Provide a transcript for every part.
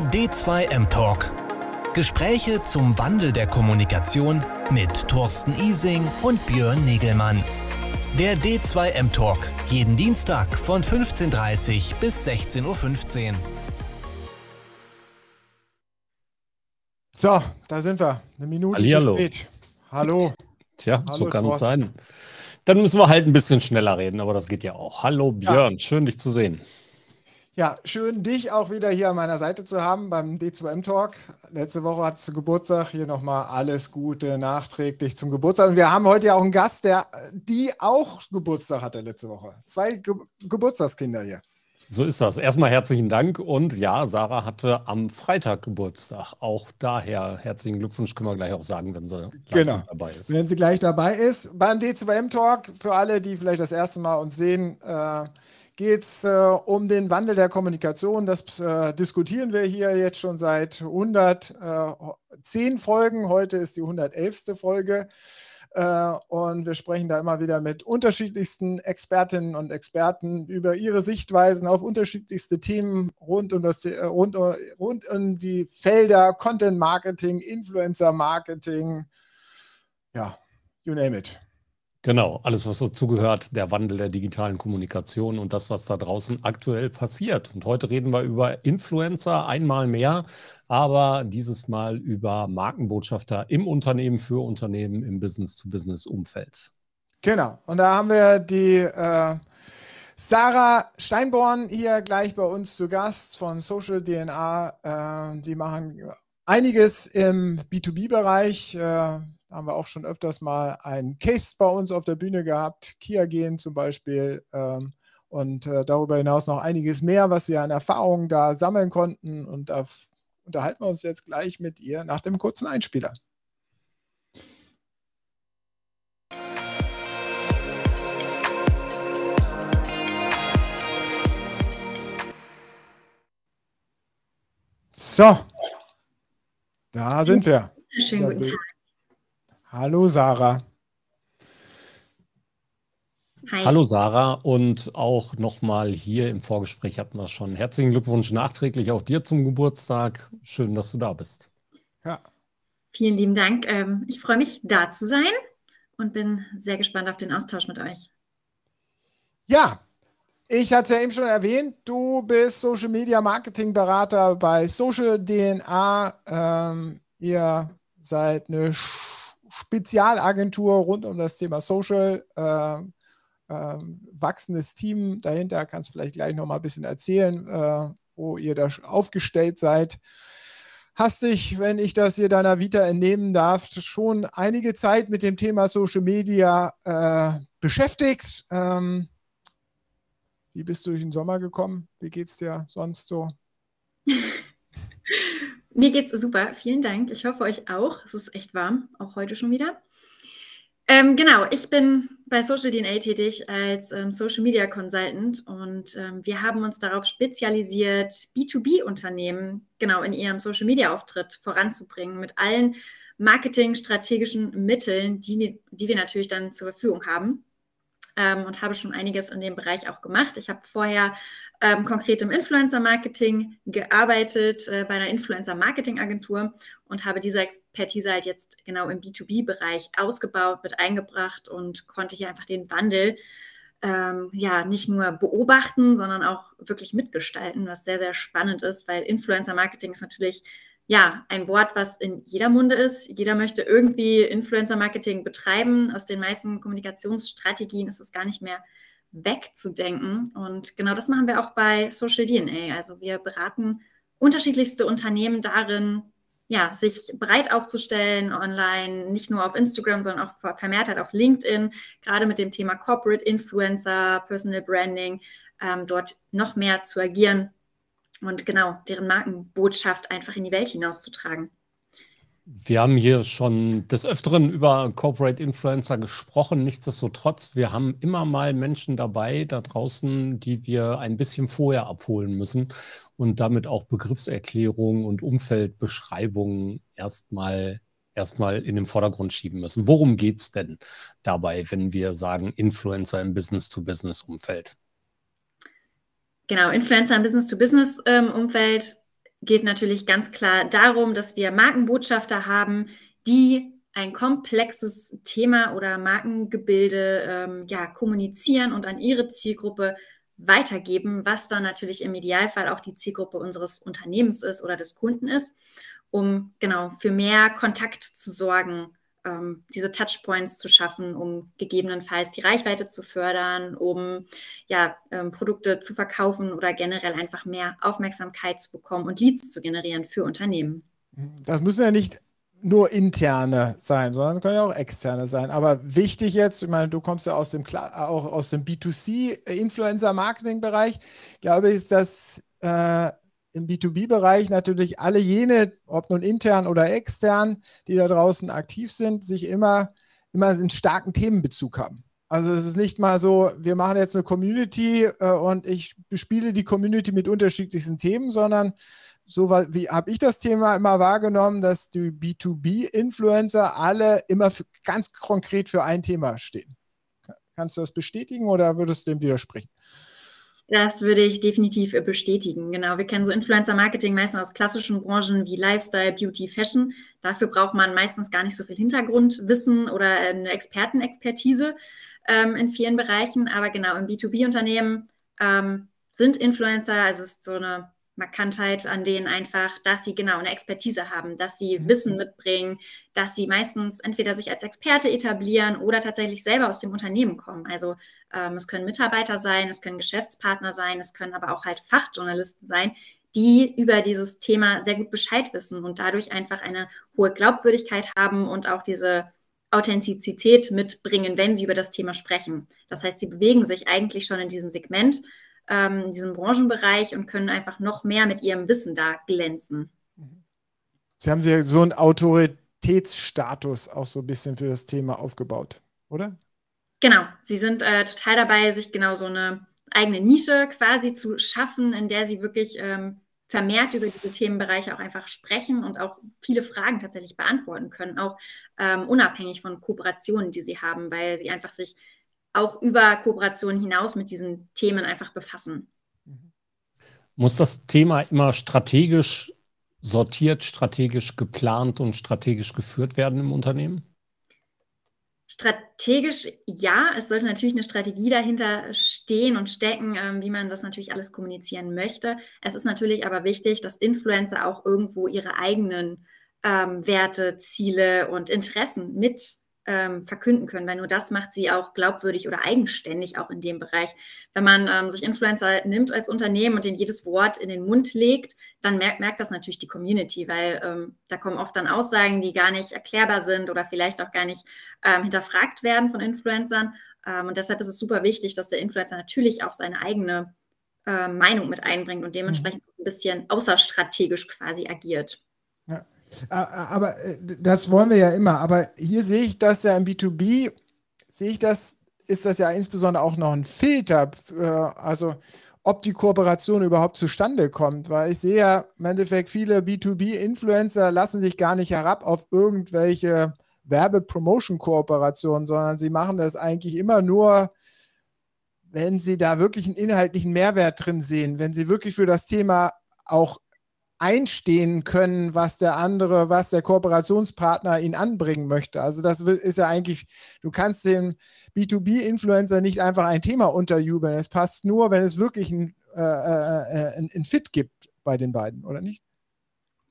D2M Talk. Gespräche zum Wandel der Kommunikation mit Thorsten Ising und Björn Negelmann. Der D2M Talk. Jeden Dienstag von 15.30 Uhr bis 16.15 Uhr. So, da sind wir. Eine Minute Hallihallo. zu spät. Hallo. Tja, Hallo, so kann es Thorsten. sein. Dann müssen wir halt ein bisschen schneller reden, aber das geht ja auch. Hallo Björn, schön dich zu sehen. Ja, schön, dich auch wieder hier an meiner Seite zu haben beim D2M Talk. Letzte Woche hattest du Geburtstag. Hier nochmal alles Gute nachträglich zum Geburtstag. Und wir haben heute ja auch einen Gast, der die auch Geburtstag hatte letzte Woche. Zwei Ge Geburtstagskinder hier. So ist das. Erstmal herzlichen Dank und ja, Sarah hatte am Freitag Geburtstag. Auch daher herzlichen Glückwunsch, können wir gleich auch sagen, wenn sie Genau. dabei ist. Wenn sie gleich dabei ist. Beim D2M Talk, für alle, die vielleicht das erste Mal uns sehen, äh, geht es äh, um den Wandel der Kommunikation. Das äh, diskutieren wir hier jetzt schon seit 110 Folgen. Heute ist die 111. Folge. Äh, und wir sprechen da immer wieder mit unterschiedlichsten Expertinnen und Experten über ihre Sichtweisen auf unterschiedlichste Themen rund um, das, äh, rund, rund um die Felder Content Marketing, Influencer Marketing, ja, you name it. Genau, alles, was dazugehört, der Wandel der digitalen Kommunikation und das, was da draußen aktuell passiert. Und heute reden wir über Influencer einmal mehr, aber dieses Mal über Markenbotschafter im Unternehmen, für Unternehmen, im Business-to-Business-Umfeld. Genau. Und da haben wir die äh, Sarah Steinborn hier gleich bei uns zu Gast von Social DNA. Äh, die machen einiges im B2B-Bereich. Äh, da haben wir auch schon öfters mal einen Case bei uns auf der Bühne gehabt. Kia gehen zum Beispiel. Ähm, und äh, darüber hinaus noch einiges mehr, was sie an Erfahrungen da sammeln konnten. Und da unterhalten wir uns jetzt gleich mit ihr nach dem kurzen Einspieler. So, da sind wir. Schönen guten Tag. Hallo Sarah. Hi. Hallo Sarah und auch nochmal hier im Vorgespräch hatten wir schon herzlichen Glückwunsch nachträglich auch dir zum Geburtstag. Schön, dass du da bist. Ja, Vielen lieben Dank. Ähm, Ich freue mich, da zu sein und bin sehr gespannt auf den Austausch mit euch. ja. ich hatte es ja eben schon erwähnt, du bist Social Media Marketing Berater bei Social DNA. Ähm, ihr seid eine Sch- Spezialagentur rund um das Thema Social. Ähm, ähm, wachsendes Team dahinter. Kannst vielleicht gleich noch mal ein bisschen erzählen, äh, wo ihr da aufgestellt seid. Hast dich, wenn ich das hier deiner Vita entnehmen darf, schon einige Zeit mit dem Thema Social Media äh, beschäftigt. Ähm, wie bist du durch den Sommer gekommen? Wie geht's dir sonst so? Mir geht's super. Vielen Dank. Ich hoffe euch auch. Es ist echt warm, auch heute schon wieder. Ähm, genau, ich bin bei Social DNA tätig als ähm, Social Media Consultant und ähm, wir haben uns darauf spezialisiert, B2B-Unternehmen genau in ihrem Social Media Auftritt voranzubringen mit allen marketingstrategischen Mitteln, die, die wir natürlich dann zur Verfügung haben. Ähm, und habe schon einiges in dem Bereich auch gemacht. Ich habe vorher ähm, konkret im Influencer-Marketing gearbeitet, äh, bei einer Influencer-Marketing-Agentur und habe diese Expertise halt jetzt genau im B2B-Bereich ausgebaut, mit eingebracht und konnte hier einfach den Wandel ähm, ja nicht nur beobachten, sondern auch wirklich mitgestalten, was sehr, sehr spannend ist, weil Influencer-Marketing ist natürlich ja ein Wort, was in jeder Munde ist. Jeder möchte irgendwie Influencer-Marketing betreiben. Aus den meisten Kommunikationsstrategien ist es gar nicht mehr wegzudenken. Und genau das machen wir auch bei Social DNA. Also wir beraten unterschiedlichste Unternehmen darin, ja, sich breit aufzustellen online, nicht nur auf Instagram, sondern auch ver- vermehrt halt auf LinkedIn, gerade mit dem Thema Corporate Influencer, Personal Branding, ähm, dort noch mehr zu agieren und genau deren Markenbotschaft einfach in die Welt hinauszutragen. Wir haben hier schon des Öfteren über Corporate Influencer gesprochen. Nichtsdestotrotz, wir haben immer mal Menschen dabei da draußen, die wir ein bisschen vorher abholen müssen und damit auch Begriffserklärungen und Umfeldbeschreibungen erstmal erstmal in den Vordergrund schieben müssen. Worum geht es denn dabei, wenn wir sagen Influencer im Business-to-Business-Umfeld? Genau, Influencer im Business-to-Business-Umfeld geht natürlich ganz klar darum, dass wir Markenbotschafter haben, die ein komplexes Thema oder Markengebilde ähm, ja, kommunizieren und an ihre Zielgruppe weitergeben, was dann natürlich im Idealfall auch die Zielgruppe unseres Unternehmens ist oder des Kunden ist, um genau für mehr Kontakt zu sorgen, ähm, diese Touchpoints zu schaffen, um gegebenenfalls die Reichweite zu fördern, um ja, ähm, Produkte zu verkaufen oder generell einfach mehr Aufmerksamkeit zu bekommen und Leads zu generieren für Unternehmen. Das müssen ja nicht nur interne sein, sondern können ja auch externe sein. Aber wichtig jetzt, ich meine, du kommst ja aus dem auch aus dem B2C-Influencer-Marketing-Bereich, glaube ich, ist das äh, im B2B-Bereich natürlich alle jene, ob nun intern oder extern, die da draußen aktiv sind, sich immer, immer einen starken Themenbezug haben. Also es ist nicht mal so, wir machen jetzt eine Community äh, und ich bespiele die Community mit unterschiedlichsten Themen, sondern so wie habe ich das Thema immer wahrgenommen, dass die B2B-Influencer alle immer für, ganz konkret für ein Thema stehen. Kannst du das bestätigen oder würdest du dem widersprechen? Das würde ich definitiv bestätigen. Genau, wir kennen so Influencer-Marketing meistens aus klassischen Branchen wie Lifestyle, Beauty, Fashion. Dafür braucht man meistens gar nicht so viel Hintergrundwissen oder eine Expertenexpertise ähm, in vielen Bereichen. Aber genau, im B2B-Unternehmen ähm, sind Influencer, also ist so eine Markantheit an denen einfach, dass sie genau eine Expertise haben, dass sie mhm. Wissen mitbringen, dass sie meistens entweder sich als Experte etablieren oder tatsächlich selber aus dem Unternehmen kommen. Also ähm, es können Mitarbeiter sein, es können Geschäftspartner sein, es können aber auch halt Fachjournalisten sein, die über dieses Thema sehr gut Bescheid wissen und dadurch einfach eine hohe Glaubwürdigkeit haben und auch diese Authentizität mitbringen, wenn sie über das Thema sprechen. Das heißt, sie bewegen sich eigentlich schon in diesem Segment ähm, in diesem Branchenbereich und können einfach noch mehr mit ihrem Wissen da glänzen. Sie haben sich so einen Autoritätsstatus auch so ein bisschen für das Thema aufgebaut, oder? Genau, Sie sind äh, total dabei, sich genau so eine eigene Nische quasi zu schaffen, in der Sie wirklich ähm, vermehrt über diese Themenbereiche auch einfach sprechen und auch viele Fragen tatsächlich beantworten können, auch ähm, unabhängig von Kooperationen, die sie haben, weil sie einfach sich auch über Kooperationen hinaus mit diesen Themen einfach befassen. Muss das Thema immer strategisch sortiert, strategisch geplant und strategisch geführt werden im Unternehmen? Strategisch ja, es sollte natürlich eine Strategie dahinter stehen und stecken, ähm, wie man das natürlich alles kommunizieren möchte. Es ist natürlich aber wichtig, dass Influencer auch irgendwo ihre eigenen ähm, Werte, Ziele und Interessen mit ähm, verkünden können, weil nur das macht sie auch glaubwürdig oder eigenständig auch in dem Bereich. Wenn man ähm, sich Influencer nimmt als Unternehmen und den jedes Wort in den Mund legt, dann merkt, merkt das natürlich die Community, weil ähm, da kommen oft dann Aussagen, die gar nicht erklärbar sind oder vielleicht auch gar nicht ähm, hinterfragt werden von Influencern. Ähm, und deshalb ist es super wichtig, dass der Influencer natürlich auch seine eigene äh, Meinung mit einbringt und dementsprechend mhm. ein bisschen außerstrategisch quasi agiert. Ja. Aber äh, das wollen wir ja immer. Aber hier sehe ich das ja im B2B, sehe ich das, ist das ja insbesondere auch noch ein Filter, für, also ob die Kooperation überhaupt zustande kommt. Weil ich sehe ja im Endeffekt, viele B2B-Influencer lassen sich gar nicht herab auf irgendwelche Werbe-Promotion-Kooperationen, sondern sie machen das eigentlich immer nur, wenn sie da wirklich einen inhaltlichen Mehrwert drin sehen, wenn sie wirklich für das Thema auch einstehen können, was der andere, was der Kooperationspartner ihn anbringen möchte. Also das ist ja eigentlich, du kannst dem B2B-Influencer nicht einfach ein Thema unterjubeln. Es passt nur, wenn es wirklich ein, äh, äh, ein, ein Fit gibt bei den beiden, oder nicht?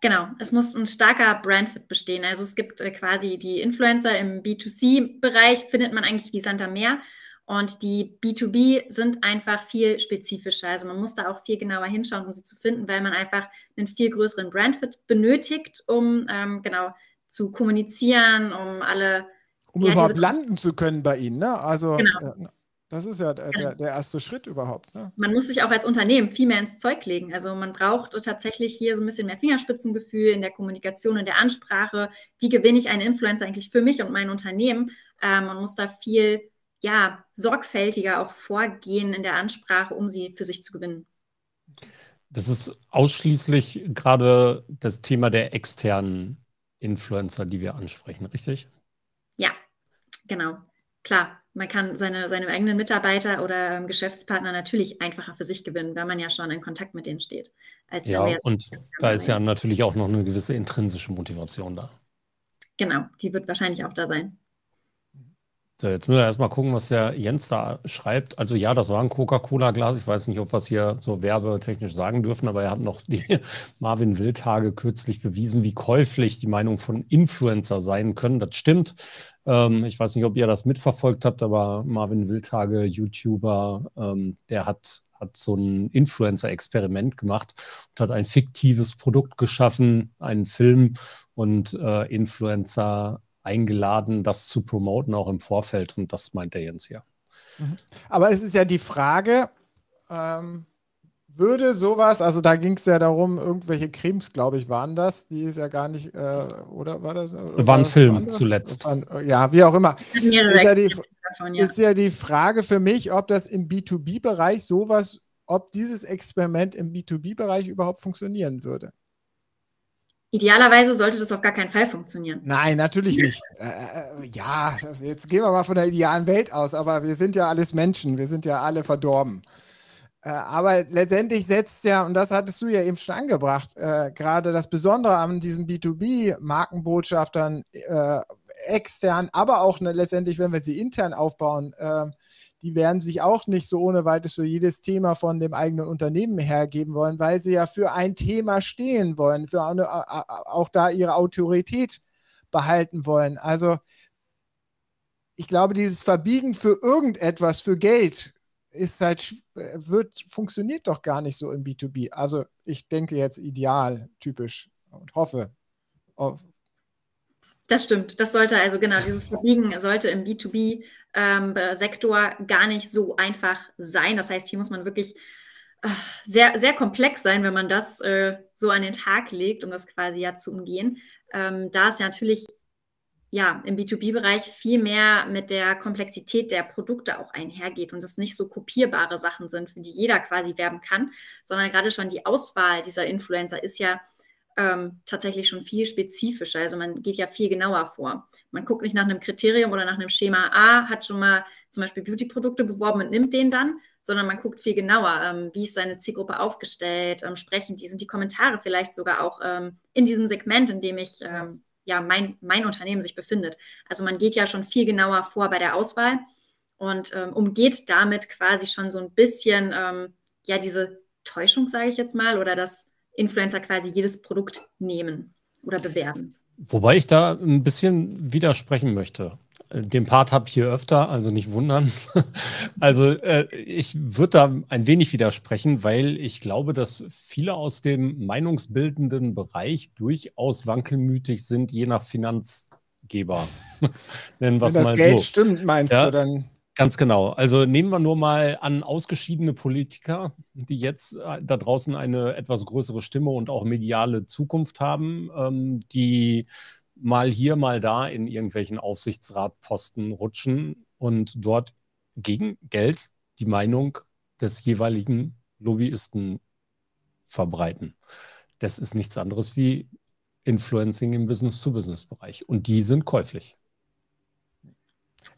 Genau, es muss ein starker Brandfit bestehen. Also es gibt äh, quasi die Influencer im B2C-Bereich, findet man eigentlich wie Santa Meer. Und die B2B sind einfach viel spezifischer. Also man muss da auch viel genauer hinschauen, um sie zu finden, weil man einfach einen viel größeren Brandfit benötigt, um ähm, genau zu kommunizieren, um alle. Um ja, überhaupt landen zu können bei Ihnen, ne? Also genau. äh, das ist ja der, der, genau. der, erste Schritt überhaupt. Ne? Man muss sich auch als Unternehmen viel mehr ins Zeug legen. Also man braucht tatsächlich hier so ein bisschen mehr Fingerspitzengefühl in der Kommunikation, in der Ansprache. Wie gewinne ich einen Influencer eigentlich für mich und mein Unternehmen? Ähm, man muss da viel ja, sorgfältiger auch vorgehen in der Ansprache, um sie für sich zu gewinnen. Das ist ausschließlich gerade das Thema der externen Influencer, die wir ansprechen, richtig? Ja, genau. Klar. man kann seine, seine eigenen Mitarbeiter oder ähm, Geschäftspartner natürlich einfacher für sich gewinnen, weil man ja schon in Kontakt mit denen steht. ja, und da ist ja natürlich auch noch eine gewisse intrinsische Motivation da. Genau, die wird wahrscheinlich auch da sein. So, jetzt müssen wir erstmal gucken, was der Jens da schreibt. Also ja, das war ein Coca-Cola-Glas. Ich weiß nicht, ob wir es hier so werbetechnisch sagen dürfen, aber er hat noch die Marvin Wildtage kürzlich bewiesen, wie käuflich die Meinung von Influencer sein können. Das stimmt. Ähm, ich weiß nicht, ob ihr das mitverfolgt habt, aber Marvin Wildtage, YouTuber, ähm, der hat, hat so ein Influencer-Experiment gemacht und hat ein fiktives Produkt geschaffen, einen Film und äh, Influencer eingeladen, das zu promoten, auch im Vorfeld. Und das meint der Jens ja. Mhm. Aber es ist ja die Frage, ähm, würde sowas, also da ging es ja darum, irgendwelche Cremes, glaube ich, waren das, die ist ja gar nicht, äh, oder war das? Oder war ein Film zuletzt. War, ja, wie auch immer. Ist ja, die, davon, ja. ist ja die Frage für mich, ob das im B2B-Bereich sowas, ob dieses Experiment im B2B-Bereich überhaupt funktionieren würde. Idealerweise sollte das auf gar keinen Fall funktionieren. Nein, natürlich nicht. Äh, äh, ja, jetzt gehen wir mal von der idealen Welt aus, aber wir sind ja alles Menschen, wir sind ja alle verdorben. Äh, aber letztendlich setzt ja, und das hattest du ja eben schon angebracht, äh, gerade das Besondere an diesen B2B-Markenbotschaftern äh, extern, aber auch ne, letztendlich, wenn wir sie intern aufbauen, äh, die werden sich auch nicht so ohne weiteres für jedes Thema von dem eigenen Unternehmen hergeben wollen, weil sie ja für ein Thema stehen wollen, für eine, auch da ihre Autorität behalten wollen. Also ich glaube, dieses Verbiegen für irgendetwas, für Geld, ist halt, wird, funktioniert doch gar nicht so im B2B. Also ich denke jetzt ideal, typisch und hoffe. Das stimmt. Das sollte also genau, dieses Verbiegen sollte im B2B ähm, Sektor gar nicht so einfach sein. Das heißt, hier muss man wirklich äh, sehr, sehr komplex sein, wenn man das äh, so an den Tag legt, um das quasi ja zu umgehen. Ähm, da es ja natürlich ja, im B2B-Bereich viel mehr mit der Komplexität der Produkte auch einhergeht und es nicht so kopierbare Sachen sind, für die jeder quasi werben kann, sondern gerade schon die Auswahl dieser Influencer ist ja ähm, tatsächlich schon viel spezifischer. Also man geht ja viel genauer vor. Man guckt nicht nach einem Kriterium oder nach einem Schema A, hat schon mal zum Beispiel Beauty-Produkte beworben und nimmt den dann, sondern man guckt viel genauer, ähm, wie ist seine Zielgruppe aufgestellt, ähm, sprechen die, sind die Kommentare vielleicht sogar auch ähm, in diesem Segment, in dem ich ähm, ja mein, mein Unternehmen sich befindet. Also man geht ja schon viel genauer vor bei der Auswahl und ähm, umgeht damit quasi schon so ein bisschen ja diese Täuschung, sage ich jetzt mal, oder das Influencer quasi jedes Produkt nehmen oder bewerben. Wobei ich da ein bisschen widersprechen möchte. Den Part habe ich hier öfter, also nicht wundern. Also äh, ich würde da ein wenig widersprechen, weil ich glaube, dass viele aus dem meinungsbildenden Bereich durchaus wankelmütig sind, je nach Finanzgeber. Wenn das Geld so. stimmt, meinst ja? du dann? Ganz genau. Also nehmen wir nur mal an ausgeschiedene Politiker, die jetzt äh, da draußen eine etwas größere Stimme und auch mediale Zukunft haben, ähm, die mal hier, mal da in irgendwelchen Aufsichtsratposten rutschen und dort gegen Geld die Meinung des jeweiligen Lobbyisten verbreiten. Das ist nichts anderes wie Influencing im Business-to-Business-Bereich. Und die sind käuflich.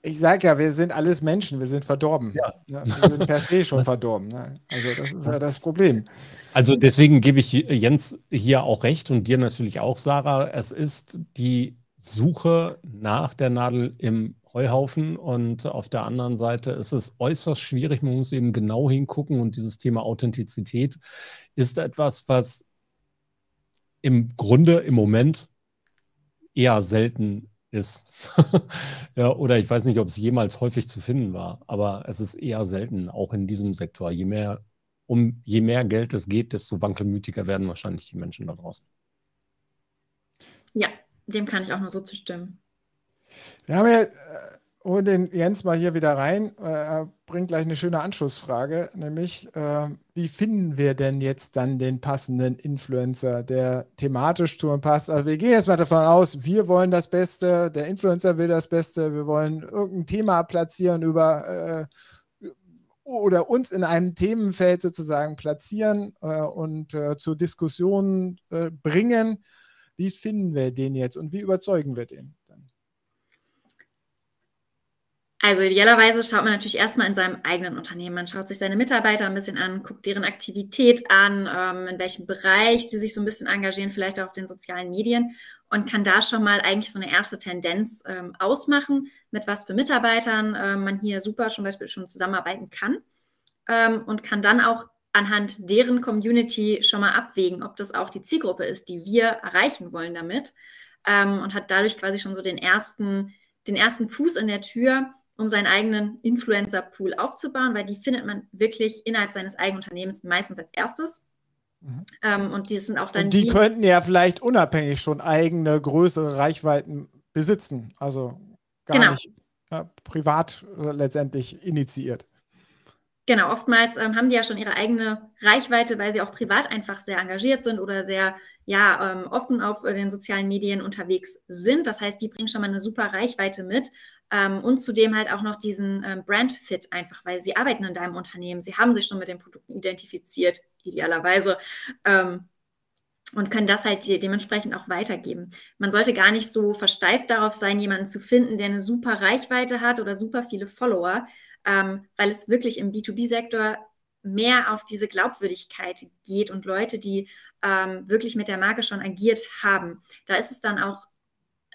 Ich sage ja, wir sind alles Menschen, wir sind verdorben. Ja. ja wir sind per se schon verdorben. Ne? Also das ist ja das Problem. Also deswegen gebe ich Jens hier auch recht und dir natürlich auch, Sarah. Es ist die Suche nach der Nadel im Heuhaufen und auf der anderen Seite ist es äußerst schwierig. Man muss eben genau hingucken und dieses Thema Authentizität ist etwas, was im Grunde im Moment eher selten ist. ja, oder ich weiß nicht, ob es jemals häufig zu finden war, aber es ist eher selten, auch in diesem Sektor. Je mehr, um je mehr Geld es geht, desto wankelmütiger werden wahrscheinlich die Menschen da draußen. Ja, dem kann ich auch nur so zustimmen. Wir haben ja äh, hol den Jens mal hier wieder rein. Äh, er bringt gleich eine schöne Anschlussfrage, nämlich äh, wie finden wir denn jetzt dann den passenden Influencer, der thematisch zu ihm passt? Also wir gehen jetzt mal davon aus, wir wollen das Beste, der Influencer will das Beste, wir wollen irgendein Thema platzieren über äh, oder uns in einem Themenfeld sozusagen platzieren äh, und äh, zur Diskussion äh, bringen. Wie finden wir den jetzt und wie überzeugen wir den? Also idealerweise schaut man natürlich erstmal in seinem eigenen Unternehmen. Man schaut sich seine Mitarbeiter ein bisschen an, guckt deren Aktivität an, ähm, in welchem Bereich sie sich so ein bisschen engagieren, vielleicht auch auf den sozialen Medien und kann da schon mal eigentlich so eine erste Tendenz ähm, ausmachen, mit was für Mitarbeitern äh, man hier super zum Beispiel schon zusammenarbeiten kann ähm, und kann dann auch anhand deren Community schon mal abwägen, ob das auch die Zielgruppe ist, die wir erreichen wollen damit ähm, und hat dadurch quasi schon so den ersten, den ersten Fuß in der Tür, um seinen eigenen Influencer-Pool aufzubauen, weil die findet man wirklich innerhalb seines eigenen Unternehmens meistens als erstes. Mhm. Ähm, und die sind auch dann. Und die, die könnten ja vielleicht unabhängig schon eigene größere Reichweiten besitzen. Also gar genau. nicht ja, privat äh, letztendlich initiiert. Genau, oftmals ähm, haben die ja schon ihre eigene Reichweite, weil sie auch privat einfach sehr engagiert sind oder sehr ja, ähm, offen auf äh, den sozialen Medien unterwegs sind. Das heißt, die bringen schon mal eine super Reichweite mit ähm, und zudem halt auch noch diesen ähm, Brand-Fit einfach, weil sie arbeiten in deinem Unternehmen, sie haben sich schon mit den Produkten identifiziert, idealerweise. Ähm, und können das halt dementsprechend auch weitergeben. Man sollte gar nicht so versteift darauf sein, jemanden zu finden, der eine super Reichweite hat oder super viele Follower, ähm, weil es wirklich im B2B-Sektor mehr auf diese Glaubwürdigkeit geht und Leute, die ähm, wirklich mit der Marke schon agiert haben. Da ist es dann auch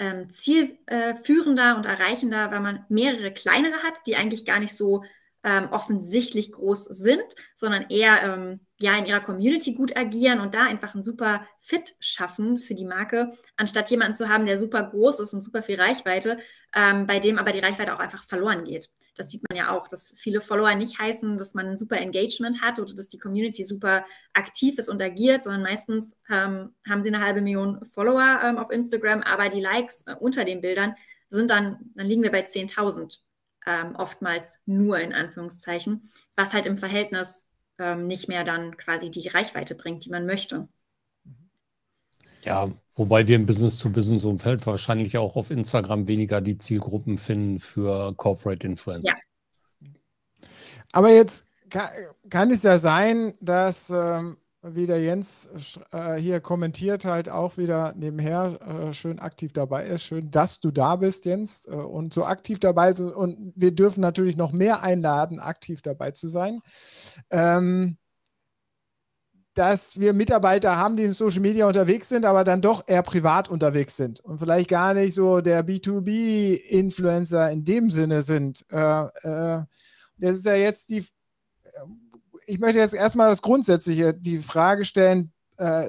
ähm, zielführender und erreichender, weil man mehrere kleinere hat, die eigentlich gar nicht so ähm, offensichtlich groß sind, sondern eher ähm, ja in ihrer Community gut agieren und da einfach einen super Fit schaffen für die Marke, anstatt jemanden zu haben, der super groß ist und super viel Reichweite, ähm, bei dem aber die Reichweite auch einfach verloren geht. Das sieht man ja auch, dass viele Follower nicht heißen, dass man ein super Engagement hat oder dass die Community super aktiv ist und agiert, sondern meistens ähm, haben sie eine halbe Million Follower ähm, auf Instagram, aber die Likes äh, unter den Bildern sind dann, dann liegen wir bei 10.000 ähm, oftmals nur in Anführungszeichen, was halt im Verhältnis ähm, nicht mehr dann quasi die Reichweite bringt, die man möchte. Ja, wobei wir im Business-to-Business-Umfeld wahrscheinlich auch auf Instagram weniger die Zielgruppen finden für Corporate Influencer. Ja. Aber jetzt kann, kann es ja sein, dass ähm, wie der Jens äh, hier kommentiert, halt auch wieder nebenher äh, schön aktiv dabei ist. Schön, dass du da bist, Jens, äh, und so aktiv dabei. So, und wir dürfen natürlich noch mehr einladen, aktiv dabei zu sein. Ähm, dass wir Mitarbeiter haben, die in Social Media unterwegs sind, aber dann doch eher privat unterwegs sind und vielleicht gar nicht so der B2B-Influencer in dem Sinne sind. Äh, äh, das ist ja jetzt die ich möchte jetzt erstmal das Grundsätzliche, die Frage stellen, äh,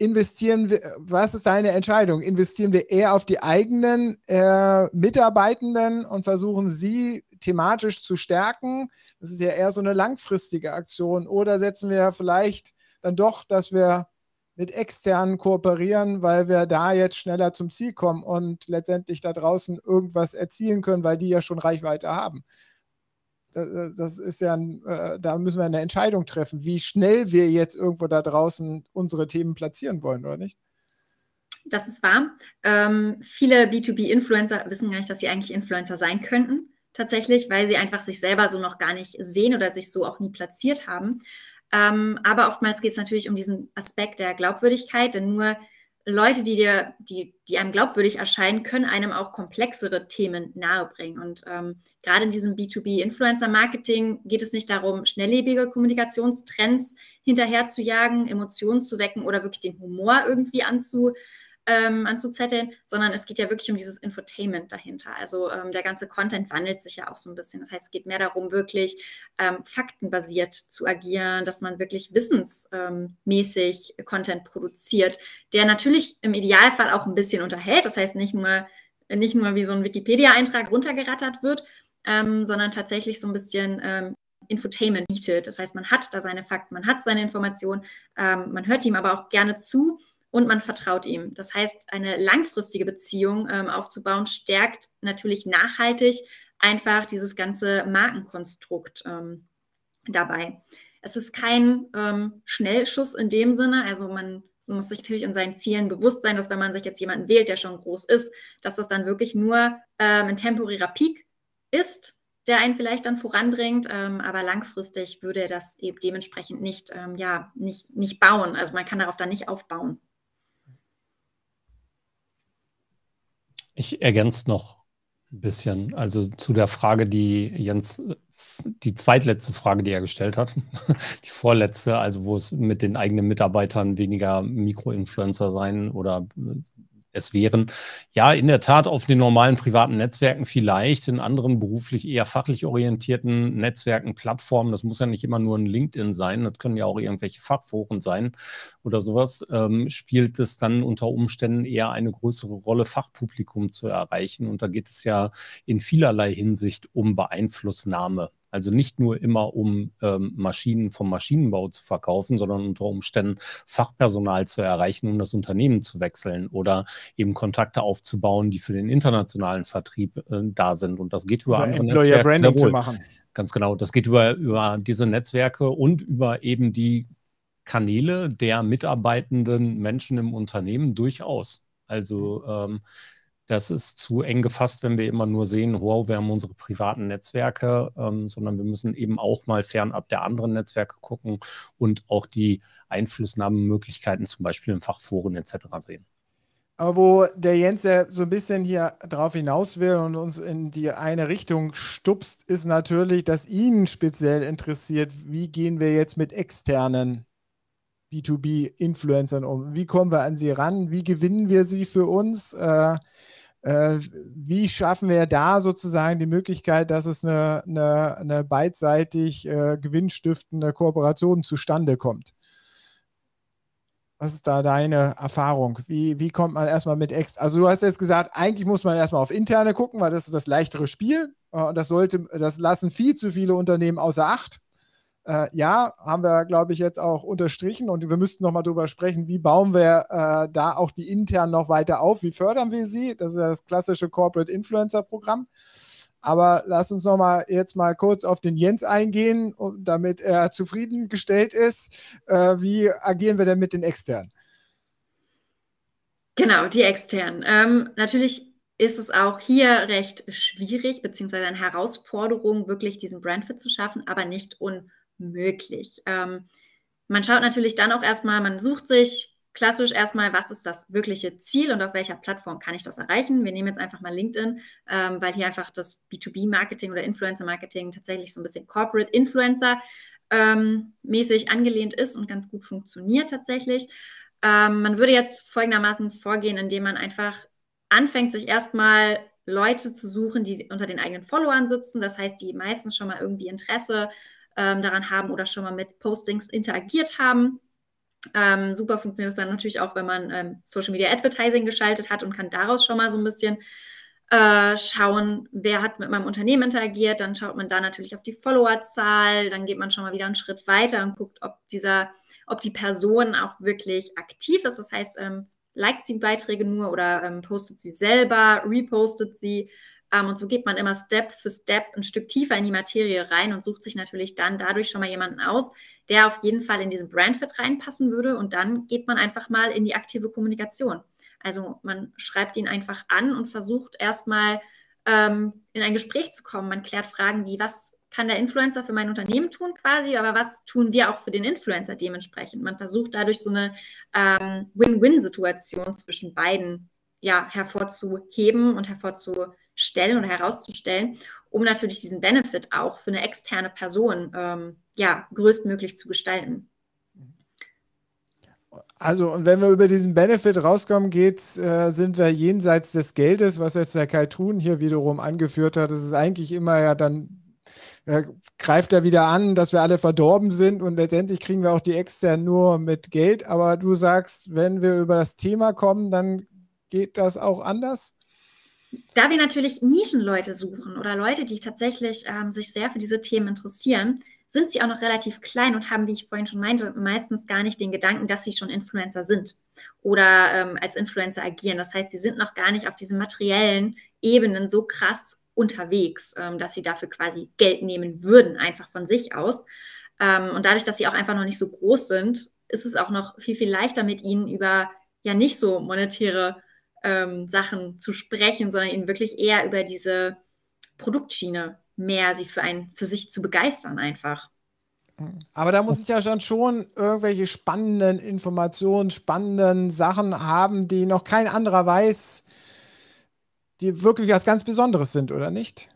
investieren wir, was ist deine Entscheidung? Investieren wir eher auf die eigenen äh, Mitarbeitenden und versuchen sie thematisch zu stärken? Das ist ja eher so eine langfristige Aktion. Oder setzen wir vielleicht dann doch, dass wir mit externen kooperieren, weil wir da jetzt schneller zum Ziel kommen und letztendlich da draußen irgendwas erzielen können, weil die ja schon Reichweite haben. Das ist ja, äh, da müssen wir eine Entscheidung treffen, wie schnell wir jetzt irgendwo da draußen unsere Themen platzieren wollen, oder nicht? Das ist wahr. Ähm, viele B2B-Influencer wissen gar nicht, dass sie eigentlich Influencer sein könnten, tatsächlich, weil sie einfach sich selber so noch gar nicht sehen oder sich so auch nie platziert haben. Ähm, aber oftmals geht es natürlich um diesen Aspekt der Glaubwürdigkeit, denn nur Leute, die dir, die, die einem glaubwürdig erscheinen, können einem auch komplexere Themen nahebringen. Und ähm, gerade in diesem B2B-Influencer-Marketing geht es nicht darum, schnelllebige Kommunikationstrends hinterher zu jagen, Emotionen zu wecken oder wirklich den Humor irgendwie anzu, ähm, anzuzetteln, sondern es geht ja wirklich um dieses Infotainment dahinter. Also ähm, der ganze Content wandelt sich ja auch so ein bisschen. Das heißt, es geht mehr darum, wirklich ähm, faktenbasiert zu agieren, dass man wirklich wissensmäßig Content produziert, der natürlich im Idealfall auch ein bisschen unterhält. Das heißt, nicht nur, nicht nur wie so ein Wikipedia-Eintrag runtergerattert wird, ähm, sondern tatsächlich so ein bisschen ähm, Infotainment bietet. Das heißt, man hat da seine Fakten, man hat seine Informationen, ähm, man hört ihm aber auch gerne zu und man vertraut ihm. Das heißt, eine langfristige Beziehung ähm, aufzubauen, stärkt natürlich nachhaltig einfach dieses ganze Markenkonstrukt ähm, dabei. Es ist kein ähm, Schnellschuss in dem Sinne, also man muss sich natürlich in seinen Zielen bewusst sein, dass wenn man sich jetzt jemanden wählt, der schon groß ist, dass das dann wirklich nur ähm, ein temporärer Peak ist, der einen vielleicht dann voranbringt, ähm, aber langfristig würde er das eben dementsprechend nicht, ähm, ja, nicht, nicht bauen. Also man kann darauf dann nicht aufbauen. Ich ergänze noch Ein bisschen. Also zu der Frage, die Jens, die zweitletzte Frage, die er gestellt hat, die vorletzte, also wo es mit den eigenen Mitarbeitern weniger Mikroinfluencer sein oder es wären. Ja, in der Tat auf den normalen privaten Netzwerken vielleicht, in anderen beruflich eher fachlich orientierten Netzwerken, Plattformen, das muss ja nicht immer nur ein LinkedIn sein, das können ja auch irgendwelche Fachforen sein oder sowas, ähm, spielt es dann unter Umständen eher eine größere Rolle, Fachpublikum zu erreichen. Und da geht es ja in vielerlei Hinsicht um Beeinflussnahme. Also nicht nur immer um ähm, Maschinen vom Maschinenbau zu verkaufen, sondern unter Umständen Fachpersonal zu erreichen, um das Unternehmen zu wechseln oder eben Kontakte aufzubauen, die für den internationalen Vertrieb äh, da sind. Und das geht über oder andere Employer Netzwerke. Branding zu machen. Ganz genau. Das geht über, über diese Netzwerke und über eben die Kanäle der mitarbeitenden Menschen im Unternehmen durchaus. Also ähm, das ist zu eng gefasst, wenn wir immer nur sehen, wow, wir haben unsere privaten Netzwerke, ähm, sondern wir müssen eben auch mal fernab der anderen Netzwerke gucken und auch die Einflussnahmemöglichkeiten zum Beispiel in Fachforen etc. sehen. Aber wo der Jens ja so ein bisschen hier drauf hinaus will und uns in die eine Richtung stupst, ist natürlich, dass ihn speziell interessiert, wie gehen wir jetzt mit externen B2B-Influencern um? Wie kommen wir an sie ran? Wie gewinnen wir sie für uns? Äh, wie schaffen wir da sozusagen die Möglichkeit, dass es eine, eine, eine beidseitig äh, gewinnstiftende Kooperation zustande kommt? Was ist da deine Erfahrung? Wie, wie kommt man erstmal mit Ex? Also du hast jetzt gesagt, eigentlich muss man erstmal auf interne gucken, weil das ist das leichtere Spiel. Und das sollte, das lassen viel zu viele Unternehmen außer Acht. Äh, ja, haben wir, glaube ich, jetzt auch unterstrichen und wir müssten nochmal darüber sprechen, wie bauen wir äh, da auch die intern noch weiter auf, wie fördern wir sie? Das ist ja das klassische Corporate Influencer Programm. Aber lass uns nochmal jetzt mal kurz auf den Jens eingehen, damit er zufriedengestellt ist. Äh, wie agieren wir denn mit den externen? Genau, die externen. Ähm, natürlich ist es auch hier recht schwierig, beziehungsweise eine Herausforderung, wirklich diesen Brandfit zu schaffen, aber nicht unmöglich möglich. Ähm, man schaut natürlich dann auch erstmal, man sucht sich klassisch erstmal, was ist das wirkliche Ziel und auf welcher Plattform kann ich das erreichen. Wir nehmen jetzt einfach mal LinkedIn, ähm, weil hier einfach das B2B-Marketing oder Influencer-Marketing tatsächlich so ein bisschen Corporate Influencer ähm, mäßig angelehnt ist und ganz gut funktioniert tatsächlich. Ähm, man würde jetzt folgendermaßen vorgehen, indem man einfach anfängt, sich erstmal Leute zu suchen, die unter den eigenen Followern sitzen. Das heißt, die meistens schon mal irgendwie Interesse ähm, daran haben oder schon mal mit Postings interagiert haben. Ähm, super funktioniert es dann natürlich auch, wenn man ähm, Social Media Advertising geschaltet hat und kann daraus schon mal so ein bisschen äh, schauen, wer hat mit meinem Unternehmen interagiert. Dann schaut man da natürlich auf die Followerzahl. Dann geht man schon mal wieder einen Schritt weiter und guckt, ob dieser, ob die Person auch wirklich aktiv ist. Das heißt, ähm, liked sie Beiträge nur oder ähm, postet sie selber, repostet sie und so geht man immer Step für Step ein Stück tiefer in die Materie rein und sucht sich natürlich dann dadurch schon mal jemanden aus, der auf jeden Fall in diesen Brandfit reinpassen würde. Und dann geht man einfach mal in die aktive Kommunikation. Also man schreibt ihn einfach an und versucht erstmal ähm, in ein Gespräch zu kommen. Man klärt Fragen wie, was kann der Influencer für mein Unternehmen tun quasi, aber was tun wir auch für den Influencer dementsprechend? Man versucht dadurch so eine ähm, Win-Win-Situation zwischen beiden ja, hervorzuheben und hervorzuheben stellen oder herauszustellen, um natürlich diesen Benefit auch für eine externe Person ähm, ja, größtmöglich zu gestalten. Also, und wenn wir über diesen Benefit rauskommen, geht, äh, sind wir jenseits des Geldes, was jetzt der Kai Thun hier wiederum angeführt hat. Das ist eigentlich immer ja dann, äh, greift er wieder an, dass wir alle verdorben sind und letztendlich kriegen wir auch die extern nur mit Geld. Aber du sagst, wenn wir über das Thema kommen, dann geht das auch anders? Da wir natürlich Nischenleute suchen oder Leute, die tatsächlich ähm, sich sehr für diese Themen interessieren, sind sie auch noch relativ klein und haben, wie ich vorhin schon meinte, meistens gar nicht den Gedanken, dass sie schon Influencer sind oder ähm, als Influencer agieren. Das heißt, sie sind noch gar nicht auf diesen materiellen Ebenen so krass unterwegs, ähm, dass sie dafür quasi Geld nehmen würden, einfach von sich aus. Ähm, und dadurch, dass sie auch einfach noch nicht so groß sind, ist es auch noch viel, viel leichter mit ihnen über ja nicht so monetäre ähm, Sachen zu sprechen, sondern ihnen wirklich eher über diese Produktschiene mehr sie für einen, für sich zu begeistern einfach. Aber da muss ich ja schon, schon irgendwelche spannenden Informationen, spannenden Sachen haben, die noch kein anderer weiß, die wirklich was ganz Besonderes sind, oder nicht?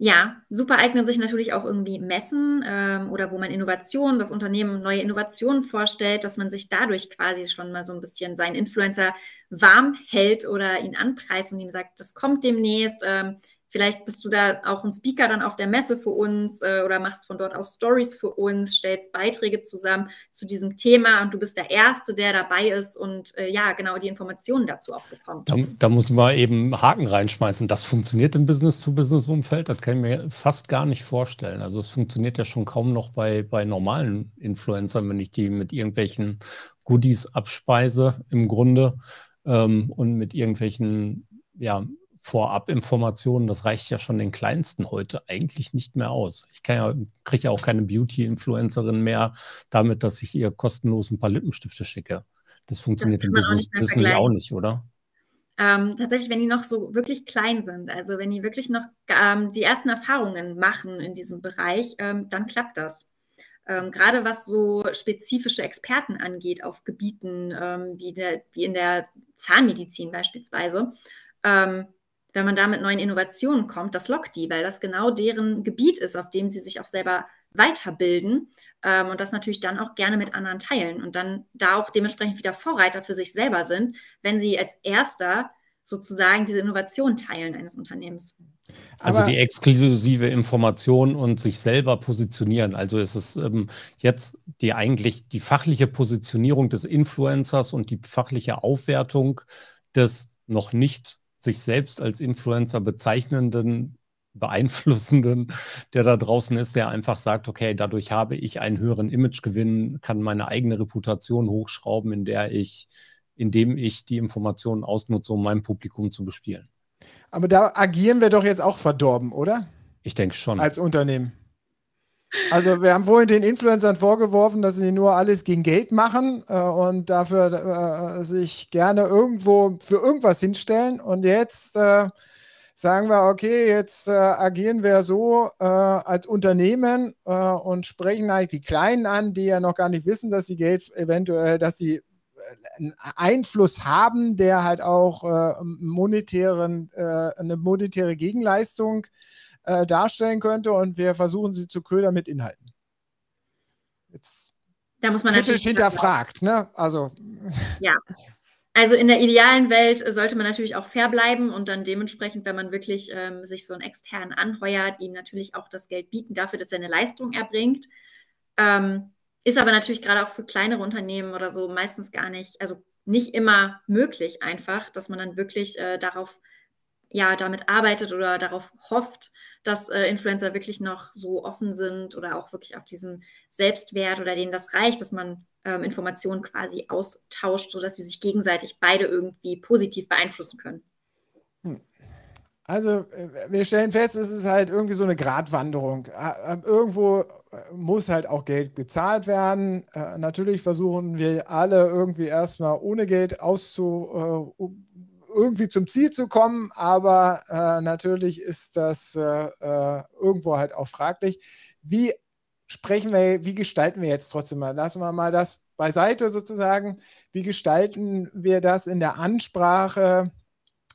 Ja, super eignen sich natürlich auch irgendwie Messen ähm, oder wo man Innovationen, das Unternehmen neue Innovationen vorstellt, dass man sich dadurch quasi schon mal so ein bisschen seinen Influencer warm hält oder ihn anpreist und ihm sagt, das kommt demnächst. Ähm, Vielleicht bist du da auch ein Speaker dann auf der Messe für uns äh, oder machst von dort aus Stories für uns, stellst Beiträge zusammen zu diesem Thema und du bist der Erste, der dabei ist und äh, ja, genau die Informationen dazu auch bekommt. Da, da, muss man eben Haken reinschmeißen. Das funktioniert im Business-to-Business-Umfeld, das kann ich mir fast gar nicht vorstellen. Also es funktioniert ja schon kaum noch bei, bei normalen Influencern, wenn ich die mit irgendwelchen Goodies abspeise im Grunde ähm, und mit irgendwelchen ja, Vorabinformationen, das reicht ja schon den kleinsten heute eigentlich nicht mehr aus. Ich ja, kriege ja auch keine Beauty-Influencerin mehr damit, dass ich ihr kostenlos ein paar Lippenstifte schicke. Das funktioniert das im Business, wissen die auch nicht, oder? Ähm, tatsächlich, wenn die noch so wirklich klein sind, also wenn die wirklich noch ähm, die ersten Erfahrungen machen in diesem Bereich, ähm, dann klappt das. Ähm, gerade was so spezifische Experten angeht auf Gebieten ähm, wie, der, wie, in der Zahnmedizin beispielsweise, ähm, wenn man da mit neuen Innovationen kommt, das lockt die, weil das genau deren Gebiet ist, auf dem sie sich auch selber weiterbilden ähm, und das natürlich dann auch gerne mit anderen teilen und dann da auch dementsprechend wieder Vorreiter für sich selber sind, wenn sie als erster sozusagen diese Innovation teilen eines Unternehmens. Also die exklusive Information und sich selber positionieren. Also ist es ähm, jetzt die eigentlich die fachliche Positionierung des Influencers und die fachliche Aufwertung des noch nicht sich selbst als Influencer bezeichnenden, beeinflussenden, der da draußen ist, der einfach sagt, okay, dadurch habe ich einen höheren Imagegewinn, kann meine eigene Reputation hochschrauben, in der ich, indem ich die Informationen ausnutze, um mein Publikum zu bespielen. Aber da agieren wir doch jetzt auch verdorben, oder? Ich denke schon. Als Unternehmen. Also wir haben vorhin den Influencern vorgeworfen, dass sie nur alles gegen Geld machen äh, und dafür äh, sich gerne irgendwo für irgendwas hinstellen. Und jetzt äh, sagen wir, okay, jetzt äh, agieren wir so äh, als Unternehmen äh, und sprechen eigentlich die Kleinen an, die ja noch gar nicht wissen, dass sie Geld eventuell, dass sie einen Einfluss haben, der halt auch monetären, eine monetäre Gegenleistung äh, äh, darstellen könnte und wir versuchen sie zu ködern mit Inhalten. Jetzt da muss man natürlich hinterfragt, ne? Also ja. Also in der idealen Welt sollte man natürlich auch fair bleiben und dann dementsprechend, wenn man wirklich ähm, sich so einen externen anheuert, ihm natürlich auch das Geld bieten dafür, dass er eine Leistung erbringt. Ähm, ist aber natürlich gerade auch für kleinere Unternehmen oder so meistens gar nicht, also nicht immer möglich einfach, dass man dann wirklich äh, darauf ja damit arbeitet oder darauf hofft, dass äh, Influencer wirklich noch so offen sind oder auch wirklich auf diesen Selbstwert oder denen das reicht, dass man ähm, Informationen quasi austauscht, sodass sie sich gegenseitig beide irgendwie positiv beeinflussen können. Hm. Also äh, wir stellen fest, es ist halt irgendwie so eine Gratwanderung. Irgendwo äh, muss halt auch Geld bezahlt werden. Äh, natürlich versuchen wir alle irgendwie erstmal ohne Geld auszu, irgendwie zum Ziel zu kommen, aber äh, natürlich ist das äh, äh, irgendwo halt auch fraglich. Wie sprechen wir, wie gestalten wir jetzt trotzdem mal? Lassen wir mal das beiseite sozusagen. Wie gestalten wir das in der Ansprache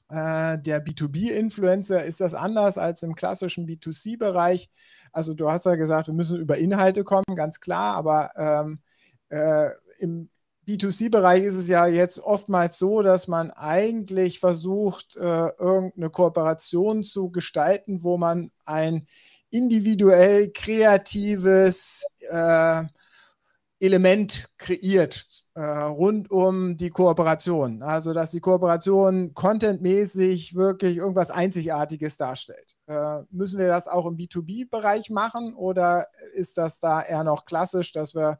äh, der B2B-Influencer? Ist das anders als im klassischen B2C-Bereich? Also du hast ja gesagt, wir müssen über Inhalte kommen, ganz klar, aber ähm, äh, im B2C-Bereich ist es ja jetzt oftmals so, dass man eigentlich versucht, äh, irgendeine Kooperation zu gestalten, wo man ein individuell kreatives äh, Element kreiert äh, rund um die Kooperation. Also, dass die Kooperation contentmäßig wirklich irgendwas Einzigartiges darstellt. Äh, müssen wir das auch im B2B-Bereich machen oder ist das da eher noch klassisch, dass wir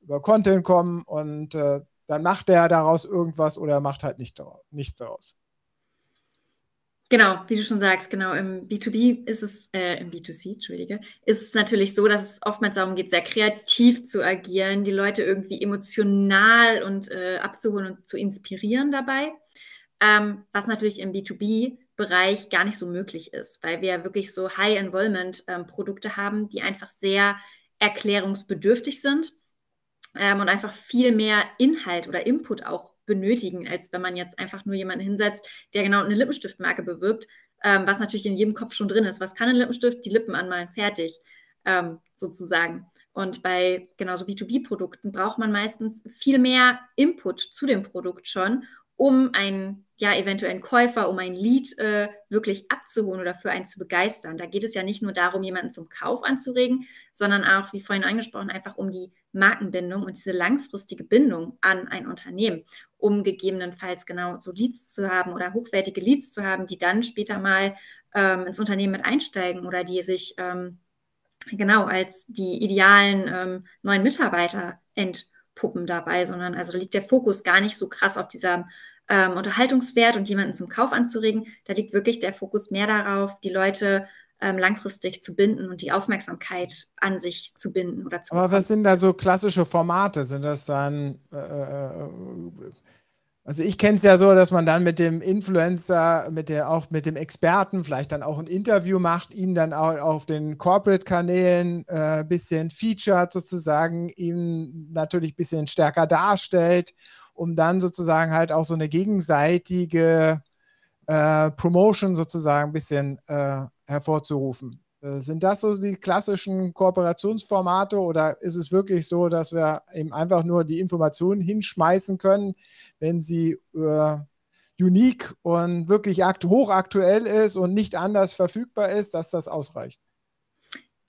über Content kommen und äh, dann macht der daraus irgendwas oder macht halt nicht daraus, nichts daraus. Genau, wie du schon sagst, genau, im B2B ist es, äh, im B2C, Entschuldige, ist es natürlich so, dass es oftmals darum geht, sehr kreativ zu agieren, die Leute irgendwie emotional und äh, abzuholen und zu inspirieren dabei. Ähm, was natürlich im B2B-Bereich gar nicht so möglich ist, weil wir wirklich so High-Involvement-Produkte ähm, haben, die einfach sehr erklärungsbedürftig sind ähm, und einfach viel mehr Inhalt oder Input auch benötigen, als wenn man jetzt einfach nur jemanden hinsetzt, der genau eine Lippenstiftmarke bewirbt, ähm, was natürlich in jedem Kopf schon drin ist. Was kann ein Lippenstift? Die Lippen anmalen, fertig, ähm, sozusagen. Und bei genauso B2B-Produkten braucht man meistens viel mehr Input zu dem Produkt schon, um einen, ja, eventuellen Käufer, um ein Lead äh, wirklich abzuholen oder für einen zu begeistern. Da geht es ja nicht nur darum, jemanden zum Kauf anzuregen, sondern auch, wie vorhin angesprochen, einfach um die Markenbindung und diese langfristige Bindung an ein Unternehmen, um gegebenenfalls genau so Leads zu haben oder hochwertige Leads zu haben, die dann später mal ähm, ins Unternehmen mit einsteigen oder die sich ähm, genau als die idealen ähm, neuen Mitarbeiter entpuppen dabei, sondern also da liegt der Fokus gar nicht so krass auf dieser ähm, Unterhaltungswert und jemanden zum Kauf anzuregen. Da liegt wirklich der Fokus mehr darauf, die Leute ähm, langfristig zu binden und die Aufmerksamkeit an sich zu binden oder zu. Aber bekommen. was sind da so klassische Formate? Sind das dann äh, äh also ich kenne es ja so, dass man dann mit dem Influencer, mit der, auch mit dem Experten vielleicht dann auch ein Interview macht, ihn dann auch auf den Corporate-Kanälen ein äh, bisschen featured sozusagen, ihn natürlich ein bisschen stärker darstellt, um dann sozusagen halt auch so eine gegenseitige äh, Promotion sozusagen ein bisschen äh, hervorzurufen. Äh, sind das so die klassischen Kooperationsformate oder ist es wirklich so, dass wir eben einfach nur die Informationen hinschmeißen können, wenn sie äh, unique und wirklich hochaktuell ist und nicht anders verfügbar ist, dass das ausreicht?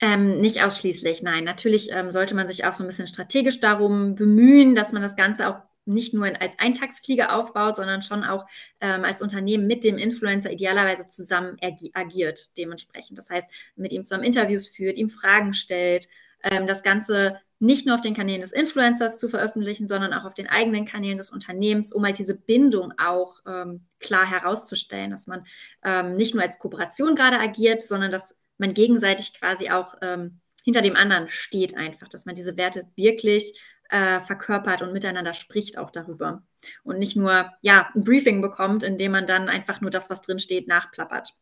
Ähm, nicht ausschließlich, nein. Natürlich ähm, sollte man sich auch so ein bisschen strategisch darum bemühen, dass man das Ganze auch nicht nur als Eintagsflieger aufbaut, sondern schon auch ähm, als Unternehmen mit dem Influencer idealerweise zusammen agiert dementsprechend. Das heißt, mit ihm zusammen Interviews führt, ihm Fragen stellt, ähm, das Ganze nicht nur auf den Kanälen des Influencers zu veröffentlichen, sondern auch auf den eigenen Kanälen des Unternehmens, um halt diese Bindung auch ähm, klar herauszustellen, dass man ähm, nicht nur als Kooperation gerade agiert, sondern dass man gegenseitig quasi auch ähm, hinter dem anderen steht einfach, dass man diese Werte wirklich äh, verkörpert und miteinander spricht auch darüber. Und nicht nur, ja, ein Briefing bekommt, in dem man dann einfach nur das, was drin steht, nachplappert.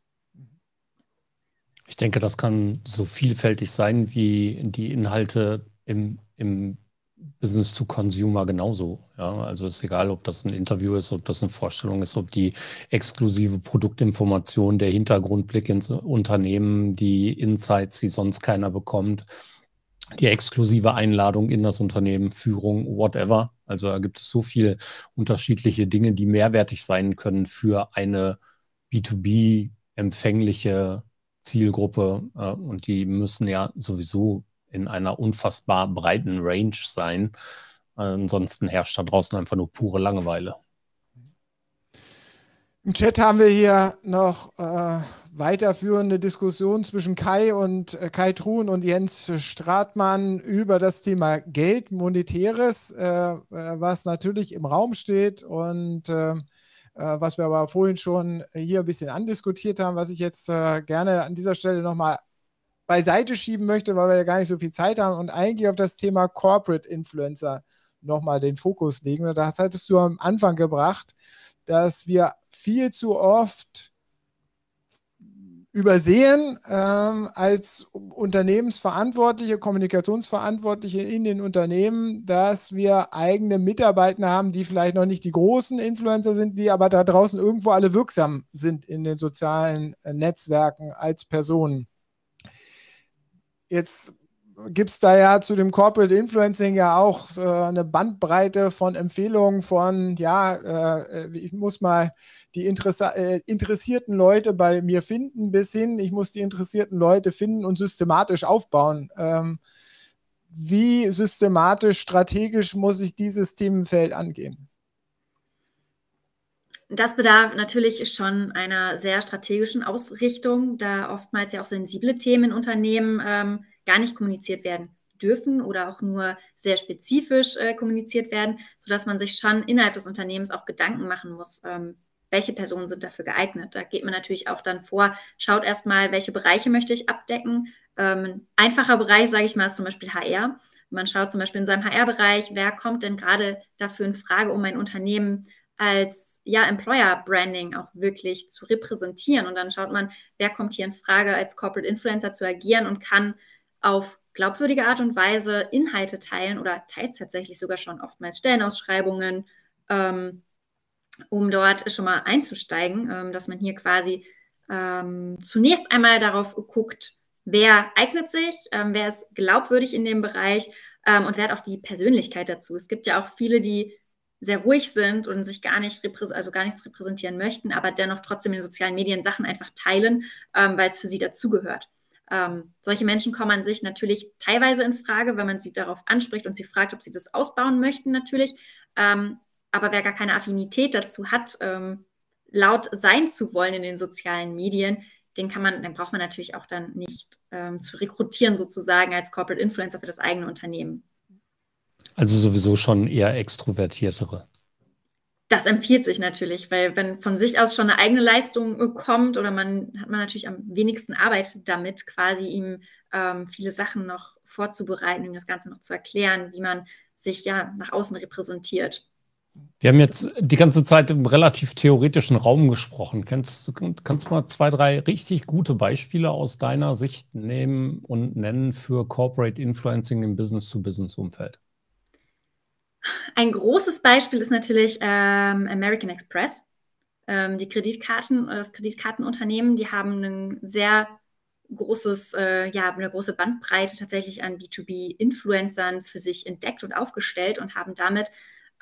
Ich denke, das kann so vielfältig sein wie die Inhalte im, im Business to Consumer genauso. Ja, also ist egal, ob das ein Interview ist, ob das eine Vorstellung ist, ob die exklusive Produktinformation, der Hintergrundblick ins Unternehmen, die Insights, die sonst keiner bekommt, die exklusive Einladung in das Unternehmen, Führung, whatever. Also da gibt es so viele unterschiedliche Dinge, die mehrwertig sein können für eine B2B-empfängliche Zielgruppe. Äh, und die müssen ja sowieso in einer unfassbar breiten Range sein. Ansonsten herrscht da draußen einfach nur pure Langeweile. Im Chat haben wir hier noch äh, weiterführende Diskussion zwischen Kai und äh, Kai Truhn und Jens Stratmann über das Thema Geld, Monetäres, äh, äh was natürlich im Raum steht und äh, äh, was wir aber vorhin schon hier ein bisschen andiskutiert haben, was ich jetzt äh, gerne an dieser Stelle nochmal beiseite schieben möchte, weil wir ja gar nicht so viel Zeit haben und eigentlich auf das Thema Corporate Influencer nochmal den Fokus legen. Das hattest du am Anfang gebracht, dass wir viel zu oft übersehen ähm, als Unternehmensverantwortliche, Kommunikationsverantwortliche in den Unternehmen, dass wir eigene Mitarbeiter haben, die vielleicht noch nicht die großen Influencer sind, die aber da draußen irgendwo alle wirksam sind in den sozialen äh, Netzwerken als Personen. Jetzt gibt es da ja zu dem Corporate Influencing ja auch äh, eine Bandbreite von Empfehlungen von, ja, äh, äh ich muss mal die Interessa äh, interessierten Leute bei mir finden, bis hin, ich muss die interessierten Leute finden und systematisch aufbauen. Ähm, wie systematisch, strategisch muss ich dieses Themenfeld angehen? Das bedarf natürlich schon einer sehr strategischen Ausrichtung, da oftmals ja auch sensible Themen in Unternehmen ähm, gar nicht kommuniziert werden dürfen oder auch nur sehr spezifisch äh, kommuniziert werden, sodass man sich schon innerhalb des Unternehmens auch Gedanken machen muss, ähm, welche Personen sind dafür geeignet. Da geht man natürlich auch dann vor, schaut erstmal, welche Bereiche möchte ich abdecken. Ähm, ein einfacher Bereich, sage ich mal, ist zum Beispiel HR. Man schaut zum Beispiel in seinem HR-Bereich, wer kommt denn gerade dafür in Frage, um ein Unternehmen als ja, Employer Branding auch wirklich zu repräsentieren. Und dann schaut man, wer kommt hier in Frage, als Corporate Influencer zu agieren und kann auf glaubwürdige Art und Weise Inhalte teilen oder teilt tatsächlich sogar schon oftmals Stellenausschreibungen, ähm, um dort schon mal einzusteigen, ähm, dass man hier quasi ähm, zunächst einmal darauf guckt, wer eignet sich, ähm, wer ist glaubwürdig in dem Bereich ähm, und wer hat auch die Persönlichkeit dazu. Es gibt ja auch viele, die sehr ruhig sind und sich gar nicht also gar nichts repräsentieren möchten, aber dennoch trotzdem in sozialen Medien Sachen einfach teilen, ähm, weil es für sie dazugehört. Ähm, solche Menschen kommen an sich natürlich teilweise in Frage, wenn man sie darauf anspricht und sie fragt, ob sie das ausbauen möchten, natürlich. Ähm, aber wer gar keine Affinität dazu hat, ähm, laut sein zu wollen in den sozialen Medien, den kann man, dann braucht man natürlich auch dann nicht ähm, zu rekrutieren sozusagen als Corporate Influencer für das eigene Unternehmen. Also sowieso schon eher extrovertiertere. Das empfiehlt sich natürlich, weil wenn von sich aus schon eine eigene Leistung äh, kommt oder man hat man natürlich am wenigsten Arbeit damit, quasi ihm ähm, viele Sachen noch vorzubereiten, ihm das Ganze noch zu erklären, wie man sich ja nach außen repräsentiert. Wir haben jetzt die ganze Zeit im relativ theoretischen Raum gesprochen. Kannst, kannst du mal zwei, drei richtig gute Beispiele aus deiner Sicht nehmen und nennen für Corporate Influencing im Business-to-Business-Umfeld? Ein großes Beispiel ist natürlich ähm, American Express. Ähm, die Kreditkarten, das Kreditkartenunternehmen, die haben ein sehr großes, äh, ja, eine große Bandbreite tatsächlich an B2B-Influencern für sich entdeckt und aufgestellt und haben damit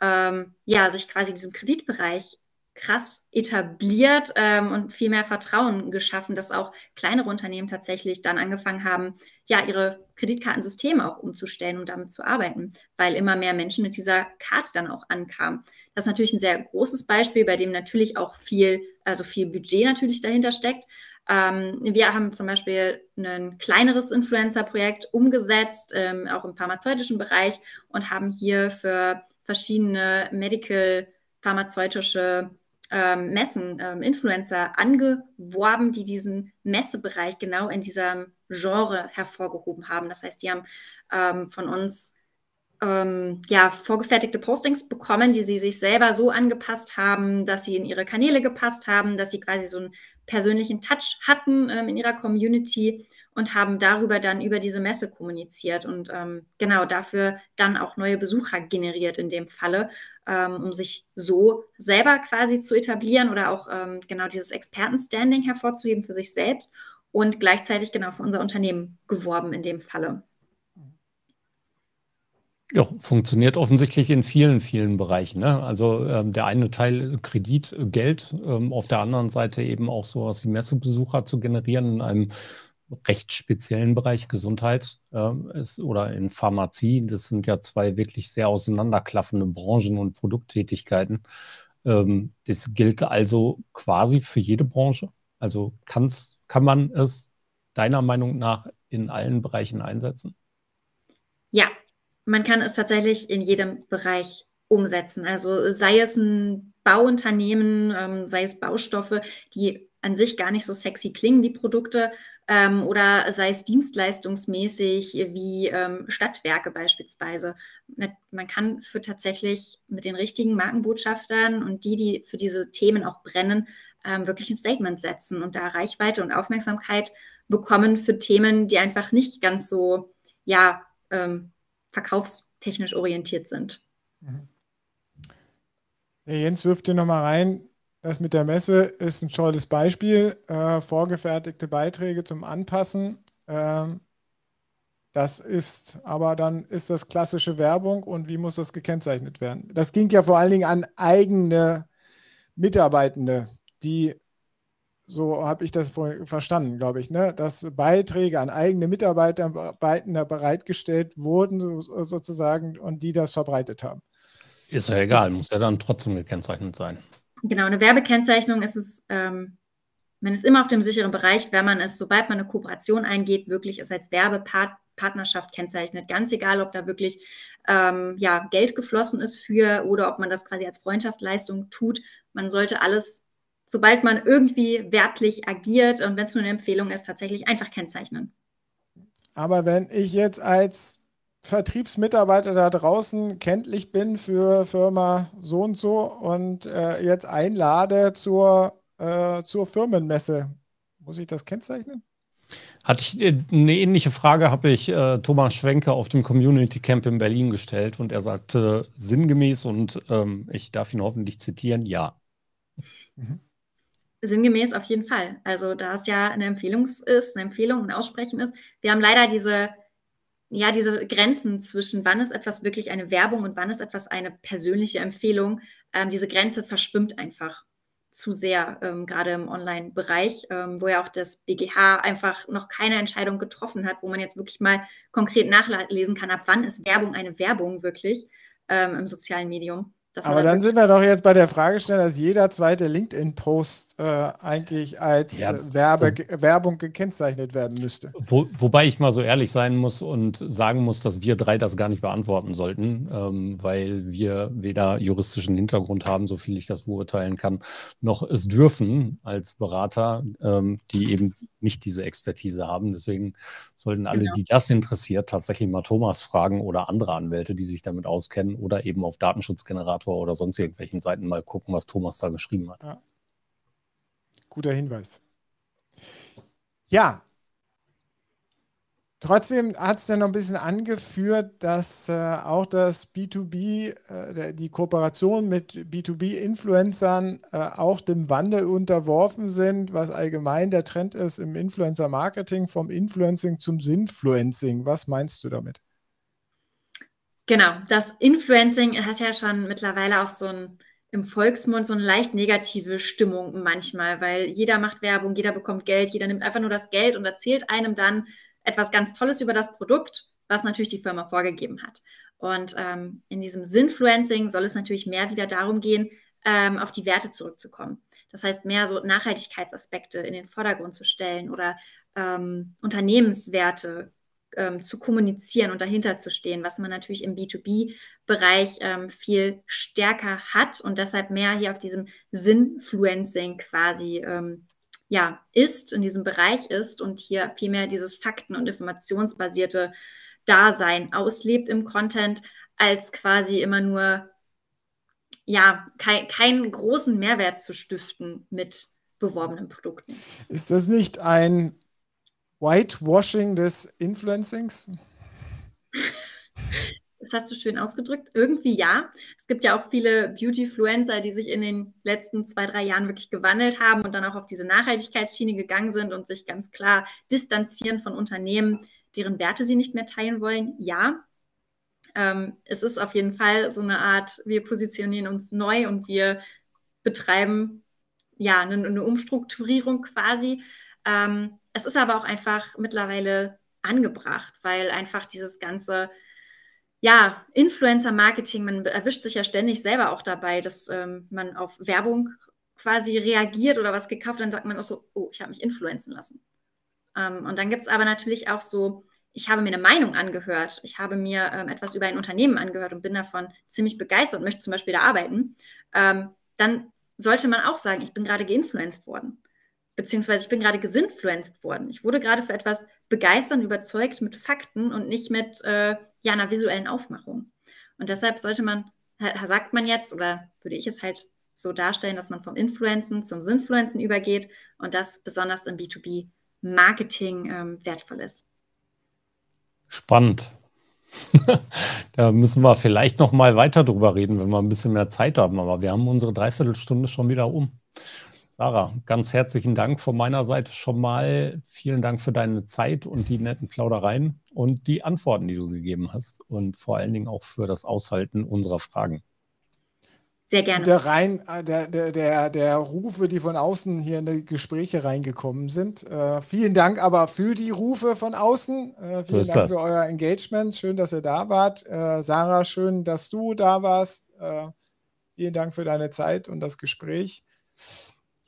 ähm, ja, sich quasi in diesem Kreditbereich krass etabliert ähm, und viel mehr Vertrauen geschaffen, dass auch kleinere Unternehmen tatsächlich dann angefangen haben, ja, ihre Kreditkartensysteme auch umzustellen und damit zu arbeiten, weil immer mehr Menschen mit dieser Karte dann auch ankamen. Das ist natürlich ein sehr großes Beispiel, bei dem natürlich auch viel, also viel Budget natürlich dahinter steckt. Ähm, wir haben zum Beispiel ein kleineres Influencer-Projekt umgesetzt, ähm, auch im pharmazeutischen Bereich und haben hier für verschiedene medical-pharmazeutische ähm, Messen, ähm, Influencer angeworben, die diesen Messebereich genau in diesem Genre hervorgehoben haben. Das heißt, die haben ähm, von uns ähm, ja, vorgefertigte Postings bekommen, die sie sich selber so angepasst haben, dass sie in ihre Kanäle gepasst haben, dass sie quasi so einen persönlichen Touch hatten ähm, in ihrer Community und haben darüber dann über diese Messe kommuniziert und ähm, genau dafür dann auch neue Besucher generiert in dem Falle, ähm, um sich so selber quasi zu etablieren oder auch ähm, genau dieses Expertenstanding hervorzuheben für sich selbst und gleichzeitig genau für unser Unternehmen geworben in dem Falle. Ja, funktioniert offensichtlich in vielen, vielen Bereichen. Ne? Also ähm, der eine Teil Kredit, Geld, ähm, auf der anderen Seite eben auch sowas wie Messebesucher zu generieren in einem recht speziellen Bereich Gesundheit äh, ist oder in Pharmazie. Das sind ja zwei wirklich sehr auseinanderklaffende Branchen und Produkttätigkeiten. Ähm, das gilt also quasi für jede Branche. Also kann's, kann man es deiner Meinung nach in allen Bereichen einsetzen? Ja, man kann es tatsächlich in jedem Bereich umsetzen. Also sei es ein Bauunternehmen, ähm, sei es Baustoffe, die an sich gar nicht so sexy klingen, die Produkte, ähm, oder sei es dienstleistungsmäßig wie ähm, Stadtwerke beispielsweise. Man kann für tatsächlich mit den richtigen Markenbotschaftern und die, die für diese Themen auch brennen, ähm, wirklich ein Statement setzen und da Reichweite und Aufmerksamkeit bekommen für Themen, die einfach nicht ganz so, ja, ähm, verkaufstechnisch orientiert sind. Mhm. Der Jens wirft dir nochmal rein, das mit der Messe ist ein tolles Beispiel. Äh, vorgefertigte Beiträge zum Anpassen. Ähm, das ist aber dann ist das klassische Werbung und wie muss das gekennzeichnet werden? Das ging ja vor allen Dingen an eigene Mitarbeitende, die, so habe ich das verstanden, glaube ich, ne, dass Beiträge an eigene Mitarbeiter bereitgestellt wurden, sozusagen, und die das verbreitet haben. Ist ja egal, das, muss ja dann trotzdem gekennzeichnet sein. Genau, eine Werbekennzeichnung ist es, ähm, man ist immer auf dem sicheren Bereich, wenn man es, sobald man eine Kooperation eingeht, wirklich es als Werbepartnerschaft kennzeichnet. Ganz egal, ob da wirklich ähm, ja, Geld geflossen ist für oder ob man das quasi als Freundschaftsleistung tut. Man sollte alles, sobald man irgendwie werblich agiert und wenn es nur eine Empfehlung ist, tatsächlich einfach kennzeichnen. Aber wenn ich jetzt als Vertriebsmitarbeiter da draußen kenntlich bin für Firma so und so und äh, jetzt einlade zur, äh, zur Firmenmesse. Muss ich das kennzeichnen? Hatte ich äh, eine ähnliche Frage, habe ich äh, Thomas Schwenke auf dem Community Camp in Berlin gestellt und er sagte sinngemäß und ähm, ich darf ihn hoffentlich zitieren, ja. Mhm. Sinngemäß auf jeden Fall. Also da es ja eine Empfehlung ist, eine Empfehlung, ein Aussprechen ist. Wir haben leider diese, ja, diese Grenzen zwischen wann ist etwas wirklich eine Werbung und wann ist etwas eine persönliche Empfehlung. Ähm, diese Grenze verschwimmt einfach zu sehr, ähm, gerade im Online-Bereich, ähm, wo ja auch das BGH einfach noch keine Entscheidung getroffen hat, wo man jetzt wirklich mal konkret nachlesen kann, ab wann ist Werbung eine Werbung wirklich ähm, im sozialen Medium. Aber dann sind wir doch jetzt bei der Fragestellung, dass jeder zweite LinkedIn-Post äh, eigentlich als ja. Werbe, Werbung gekennzeichnet werden müsste. Wo, wobei ich mal so ehrlich sein muss und sagen muss, dass wir drei das gar nicht beantworten sollten, ähm, weil wir weder juristischen Hintergrund haben, so viel ich das beurteilen kann, noch es dürfen als Berater, ähm, die eben nicht diese Expertise haben. Deswegen sollten alle, genau. die das interessiert, tatsächlich mal Thomas fragen oder andere Anwälte, die sich damit auskennen oder eben auf Datenschutzgenerator oder sonst irgendwelchen Seiten mal gucken, was Thomas da geschrieben hat. Ja. Guter Hinweis. Ja, Trotzdem hat es dann noch ein bisschen angeführt, dass äh, auch das B2B, äh, die Kooperation mit B2B-Influencern äh, auch dem Wandel unterworfen sind, was allgemein der Trend ist im Influencer-Marketing, vom Influencing zum Sinfluencing. Was meinst du damit? Genau, das Influencing hat ja schon mittlerweile auch so ein im Volksmund so eine leicht negative Stimmung manchmal, weil jeder macht Werbung, jeder bekommt Geld, jeder nimmt einfach nur das Geld und erzählt einem dann, etwas ganz Tolles über das Produkt, was natürlich die Firma vorgegeben hat. Und ähm, in diesem Sinfluencing soll es natürlich mehr wieder darum gehen, ähm, auf die Werte zurückzukommen. Das heißt, mehr so Nachhaltigkeitsaspekte in den Vordergrund zu stellen oder ähm, Unternehmenswerte ähm, zu kommunizieren und dahinter zu stehen, was man natürlich im B2B-Bereich ähm, viel stärker hat und deshalb mehr hier auf diesem Sinfluencing quasi ähm, ja, ist, in diesem Bereich ist und hier vielmehr dieses Fakten- und informationsbasierte Dasein auslebt im Content, als quasi immer nur, ja, kein, keinen großen Mehrwert zu stiften mit beworbenen Produkten. Ist das nicht ein Whitewashing des Influencings? Das hast du schön ausgedrückt. Irgendwie ja. Es gibt ja auch viele Beauty-Fluencer, die sich in den letzten zwei, drei Jahren wirklich gewandelt haben und dann auch auf diese Nachhaltigkeitsschiene gegangen sind und sich ganz klar distanzieren von Unternehmen, deren Werte sie nicht mehr teilen wollen. Ja. Ähm, es ist auf jeden Fall so eine Art, wir positionieren uns neu und wir betreiben ja eine, eine Umstrukturierung quasi. Ähm, es ist aber auch einfach mittlerweile angebracht, weil einfach dieses ganze ja, Influencer-Marketing, man erwischt sich ja ständig selber auch dabei, dass ähm, man auf Werbung quasi reagiert oder was gekauft, dann sagt man auch so, oh, ich habe mich influenzen lassen. Ähm, und dann gibt es aber natürlich auch so, ich habe mir eine Meinung angehört, ich habe mir ähm, etwas über ein Unternehmen angehört und bin davon ziemlich begeistert und möchte zum Beispiel da arbeiten, ähm, dann sollte man auch sagen, ich bin gerade geinfluenced worden beziehungsweise ich bin gerade gesinfluenced worden. Ich wurde gerade für etwas begeistert und überzeugt mit Fakten und nicht mit äh, ja, einer visuellen Aufmachung. Und deshalb sollte man, sagt man jetzt, oder würde ich es halt so darstellen, dass man vom Influenzen zum Sinfluenzen übergeht und das besonders im B2B-Marketing ähm, wertvoll ist. Spannend. da müssen wir vielleicht noch mal weiter drüber reden, wenn wir ein bisschen mehr Zeit haben. Aber wir haben unsere Dreiviertelstunde schon wieder um. Sarah, ganz herzlichen Dank von meiner Seite schon mal. Vielen Dank für deine Zeit und die netten Plaudereien und die Antworten, die du gegeben hast und vor allen Dingen auch für das Aushalten unserer Fragen. Sehr gerne. Der, rein, äh, der, der, der, der Rufe, die von außen hier in die Gespräche reingekommen sind. Äh, vielen Dank aber für die Rufe von außen. Äh, vielen so Dank das. für euer Engagement. Schön, dass ihr da wart. Äh, Sarah, schön, dass du da warst. Äh, vielen Dank für deine Zeit und das Gespräch.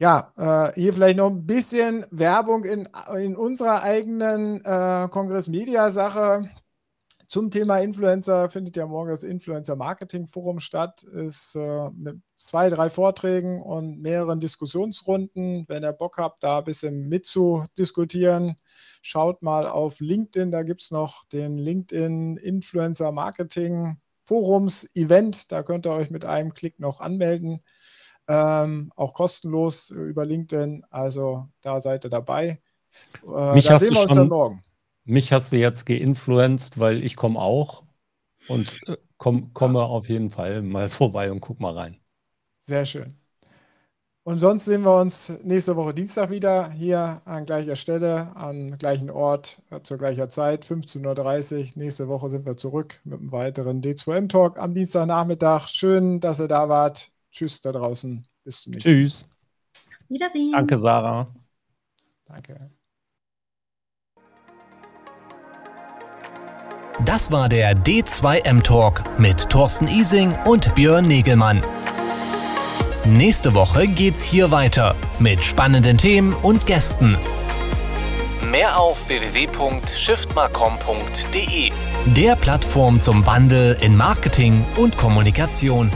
Ja, äh, hier vielleicht noch ein bisschen Werbung in, in unserer eigenen äh, Kongress-Media-Sache. Zum Thema Influencer findet ja morgen das Influencer Marketing Forum statt. Ist äh, mit zwei, drei Vorträgen und mehreren Diskussionsrunden. Wenn ihr Bock habt, da ein bisschen mitzudiskutieren, schaut mal auf LinkedIn. Da gibt es noch den LinkedIn Influencer Marketing Forums Event. Da könnt ihr euch mit einem Klick noch anmelden. Ähm, auch kostenlos über LinkedIn. Also da seid ihr dabei. Äh, mich da sehen wir uns schon, dann morgen. Mich hast du jetzt geinfluenced, weil ich komme auch und äh, komm, komme ja. auf jeden Fall mal vorbei und guck mal rein. Sehr schön. Und sonst sehen wir uns nächste Woche Dienstag wieder hier an gleicher Stelle, am gleichen Ort, äh, zur gleichen Zeit, 15.30 Uhr. Nächste Woche sind wir zurück mit einem weiteren D2M-Talk am Dienstagnachmittag. Schön, dass ihr da wart. Tschüss da draußen. Bis zum nächsten Mal. Tschüss. Wiedersehen. Danke, Sarah. Danke. Das war der D2M Talk mit Thorsten Ising und Björn Negelmann. Nächste Woche geht's hier weiter mit spannenden Themen und Gästen. Mehr auf www.shiftmarcom.de, der Plattform zum Wandel in Marketing und Kommunikation.